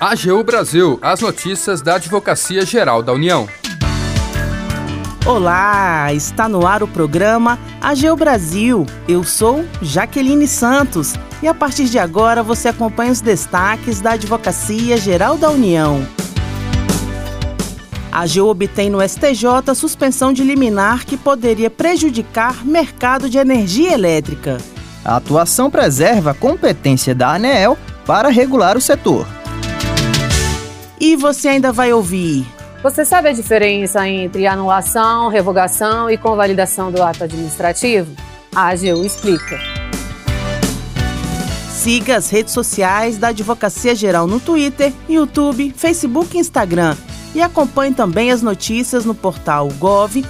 AGU Brasil, as notícias da Advocacia Geral da União. Olá, está no ar o programa AGU Brasil. Eu sou Jaqueline Santos e a partir de agora você acompanha os destaques da Advocacia Geral da União. A AGU obtém no STJ suspensão de liminar que poderia prejudicar mercado de energia elétrica. A atuação preserva a competência da ANEEL para regular o setor. E você ainda vai ouvir. Você sabe a diferença entre anulação, revogação e convalidação do ato administrativo? A AGU explica. Siga as redes sociais da Advocacia Geral no Twitter, YouTube, Facebook e Instagram. E acompanhe também as notícias no portal gov.br/agu.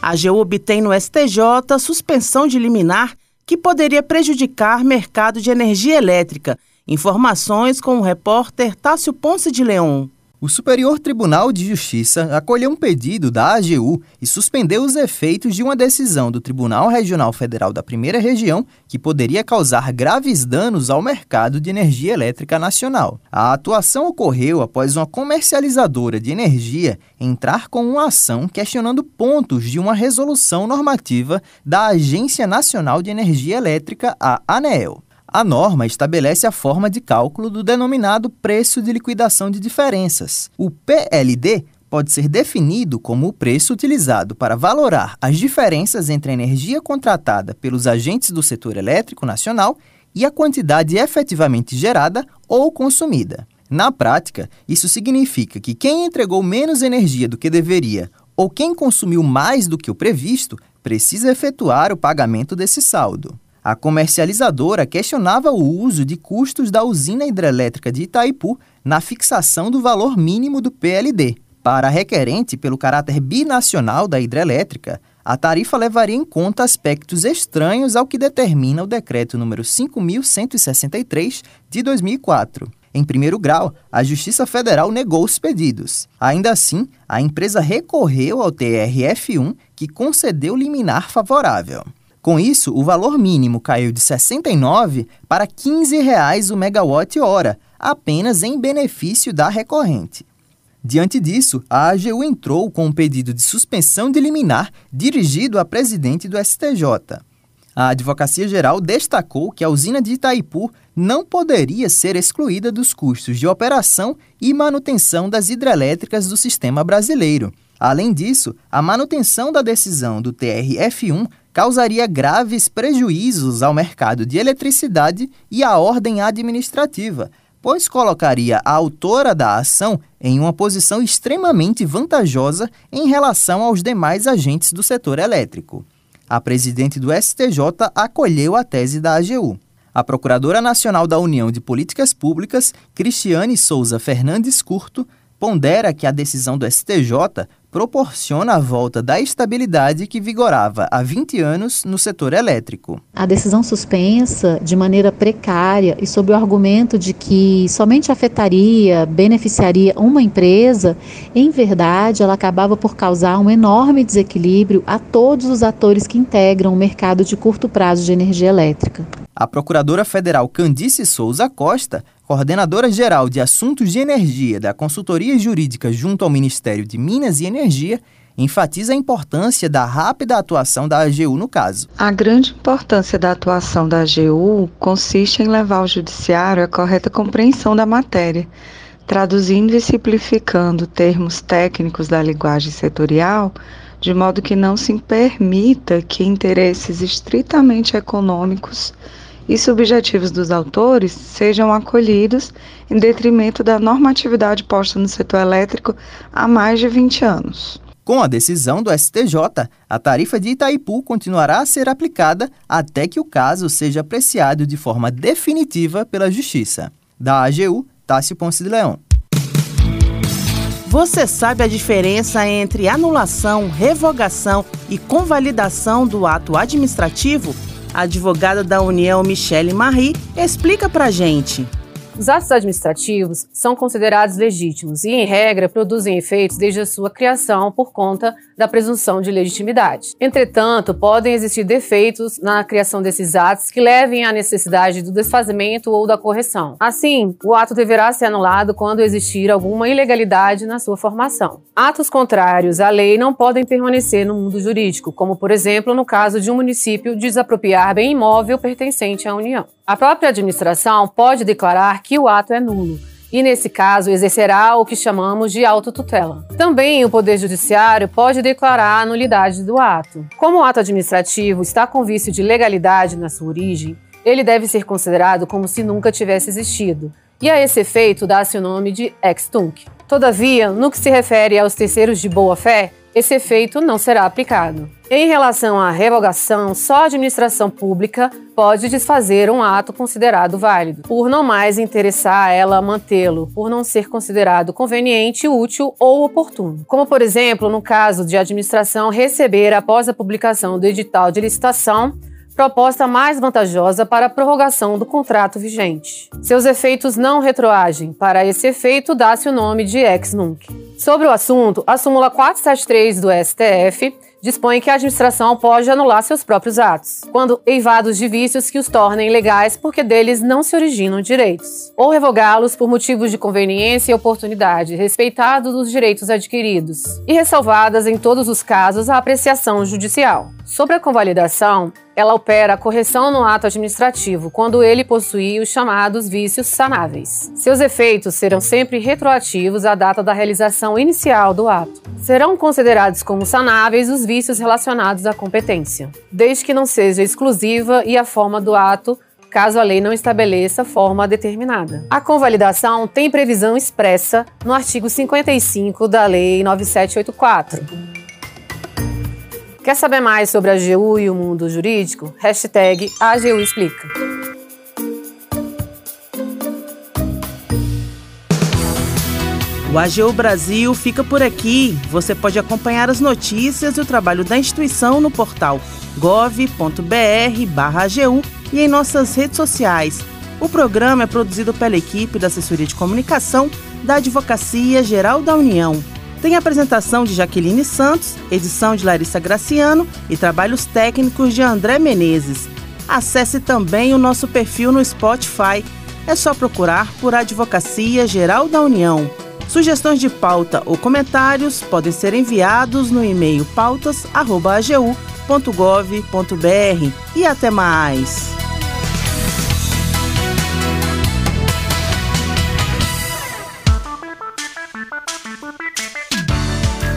A AGU obtém no STJ suspensão de liminar que poderia prejudicar mercado de energia elétrica. Informações com o repórter Tássio Ponce de Leão. O Superior Tribunal de Justiça acolheu um pedido da AGU e suspendeu os efeitos de uma decisão do Tribunal Regional Federal da Primeira Região que poderia causar graves danos ao mercado de energia elétrica nacional. A atuação ocorreu após uma comercializadora de energia entrar com uma ação questionando pontos de uma resolução normativa da Agência Nacional de Energia Elétrica, a ANEEL. A norma estabelece a forma de cálculo do denominado preço de liquidação de diferenças. O PLD pode ser definido como o preço utilizado para valorar as diferenças entre a energia contratada pelos agentes do setor elétrico nacional e a quantidade efetivamente gerada ou consumida. Na prática, isso significa que quem entregou menos energia do que deveria ou quem consumiu mais do que o previsto precisa efetuar o pagamento desse saldo. A comercializadora questionava o uso de custos da usina hidrelétrica de Itaipu na fixação do valor mínimo do PLD. Para a requerente, pelo caráter binacional da hidrelétrica, a tarifa levaria em conta aspectos estranhos ao que determina o decreto número 5163 de 2004. Em primeiro grau, a Justiça Federal negou os pedidos. Ainda assim, a empresa recorreu ao TRF1, que concedeu liminar favorável. Com isso, o valor mínimo caiu de R$ 69 para 15 reais o megawatt-hora, apenas em benefício da recorrente. Diante disso, a AGU entrou com um pedido de suspensão de liminar dirigido à presidente do STJ. A Advocacia Geral destacou que a usina de Itaipu não poderia ser excluída dos custos de operação e manutenção das hidrelétricas do sistema brasileiro. Além disso, a manutenção da decisão do TRF1 causaria graves prejuízos ao mercado de eletricidade e à ordem administrativa, pois colocaria a autora da ação em uma posição extremamente vantajosa em relação aos demais agentes do setor elétrico. A presidente do STJ acolheu a tese da AGU. A Procuradora Nacional da União de Políticas Públicas, Cristiane Souza Fernandes Curto, pondera que a decisão do STJ proporciona a volta da estabilidade que vigorava há 20 anos no setor elétrico. A decisão suspensa de maneira precária e sob o argumento de que somente afetaria, beneficiaria uma empresa, em verdade, ela acabava por causar um enorme desequilíbrio a todos os atores que integram o mercado de curto prazo de energia elétrica. A procuradora federal Candice Souza Costa coordenadora geral de assuntos de energia da consultoria jurídica junto ao Ministério de Minas e Energia, enfatiza a importância da rápida atuação da AGU no caso. A grande importância da atuação da AGU consiste em levar ao judiciário a correta compreensão da matéria, traduzindo e simplificando termos técnicos da linguagem setorial, de modo que não se permita que interesses estritamente econômicos e subjetivos dos autores sejam acolhidos em detrimento da normatividade posta no setor elétrico há mais de 20 anos. Com a decisão do STJ, a tarifa de Itaipu continuará a ser aplicada até que o caso seja apreciado de forma definitiva pela Justiça. Da AGU, Tássio Ponce de Leão. Você sabe a diferença entre anulação, revogação e convalidação do ato administrativo? A advogada da União, Michele Marie, explica pra gente. Os atos administrativos são considerados legítimos e, em regra, produzem efeitos desde a sua criação por conta da presunção de legitimidade. Entretanto, podem existir defeitos na criação desses atos que levem à necessidade do desfazimento ou da correção. Assim, o ato deverá ser anulado quando existir alguma ilegalidade na sua formação. Atos contrários à lei não podem permanecer no mundo jurídico, como, por exemplo, no caso de um município desapropriar bem imóvel pertencente à União. A própria administração pode declarar que o ato é nulo e, nesse caso, exercerá o que chamamos de autotutela. Também o Poder Judiciário pode declarar a nulidade do ato. Como o ato administrativo está com vício de legalidade na sua origem, ele deve ser considerado como se nunca tivesse existido, e a esse efeito dá-se o nome de ex tunc. Todavia, no que se refere aos terceiros de boa-fé, esse efeito não será aplicado. Em relação à revogação, só a administração pública pode desfazer um ato considerado válido, por não mais interessar a ela mantê-lo, por não ser considerado conveniente, útil ou oportuno. Como, por exemplo, no caso de a administração receber, após a publicação do edital de licitação, proposta mais vantajosa para a prorrogação do contrato vigente. Seus efeitos não retroagem. Para esse efeito, dá-se o nome de ex nunc. Sobre o assunto, a súmula 473 do STF dispõe que a administração pode anular seus próprios atos, quando eivados de vícios que os tornem ilegais porque deles não se originam direitos, ou revogá-los por motivos de conveniência e oportunidade, respeitados os direitos adquiridos, e ressalvadas em todos os casos a apreciação judicial. Sobre a convalidação, ela opera a correção no ato administrativo quando ele possui os chamados vícios sanáveis. Seus efeitos serão sempre retroativos à data da realização inicial do ato. Serão considerados como sanáveis os vícios relacionados à competência, desde que não seja exclusiva e a forma do ato caso a lei não estabeleça forma determinada. A convalidação tem previsão expressa no artigo 55 da Lei 9784. Quer saber mais sobre a AGU e o mundo jurídico? Hashtag AGU Explica. O AGU Brasil fica por aqui. Você pode acompanhar as notícias e o trabalho da instituição no portal gov.br/agu e em nossas redes sociais. O programa é produzido pela equipe da Assessoria de Comunicação da Advocacia Geral da União. Tem apresentação de Jaqueline Santos, edição de Larissa Graciano e trabalhos técnicos de André Menezes. Acesse também o nosso perfil no Spotify. É só procurar por Advocacia Geral da União. Sugestões de pauta ou comentários podem ser enviados no e-mail pautas.agu.gov.br. E até mais!